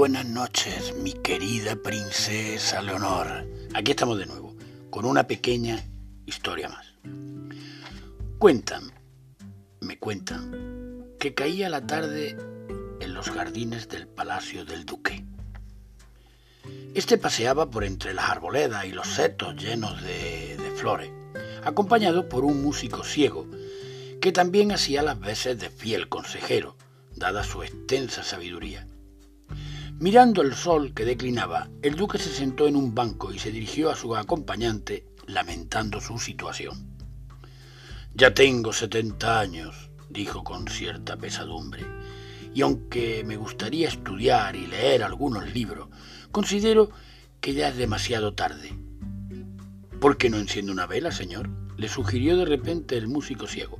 buenas noches, mi querida princesa Leonor. Aquí estamos de nuevo, con una pequeña historia más. Cuentan, me cuentan, que caía la tarde en los jardines del palacio del duque. Este paseaba por entre las arboledas y los setos llenos de, de flores, acompañado por un músico ciego, que también hacía las veces de fiel consejero, dada su extensa sabiduría. Mirando el sol que declinaba, el duque se sentó en un banco y se dirigió a su acompañante lamentando su situación. Ya tengo setenta años, dijo con cierta pesadumbre, y aunque me gustaría estudiar y leer algunos libros, considero que ya es demasiado tarde. ¿Por qué no enciende una vela, señor? le sugirió de repente el músico ciego.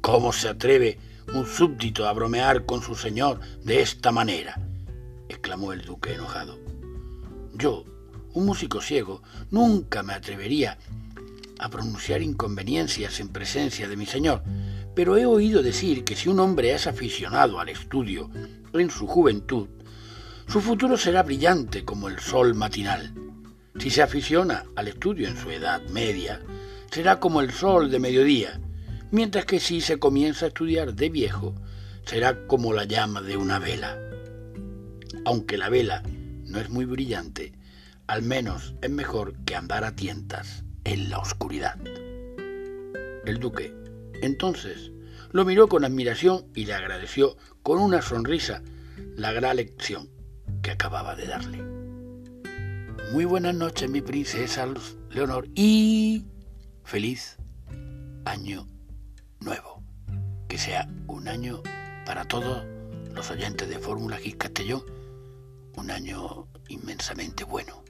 ¿Cómo se atreve un súbdito a bromear con su señor de esta manera? Exclamó el duque enojado. Yo, un músico ciego, nunca me atrevería a pronunciar inconveniencias en presencia de mi señor, pero he oído decir que si un hombre es aficionado al estudio en su juventud, su futuro será brillante como el sol matinal. Si se aficiona al estudio en su edad media, será como el sol de mediodía, mientras que si se comienza a estudiar de viejo, será como la llama de una vela aunque la vela no es muy brillante, al menos es mejor que andar a tientas en la oscuridad. El duque, entonces, lo miró con admiración y le agradeció con una sonrisa la gran lección que acababa de darle. Muy buenas noches, mi princesa Leonor, y feliz año nuevo. Que sea un año para todos los oyentes de Fórmula Gis Castellón un año inmensamente bueno.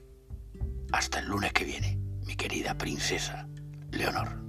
Hasta el lunes que viene, mi querida princesa Leonor.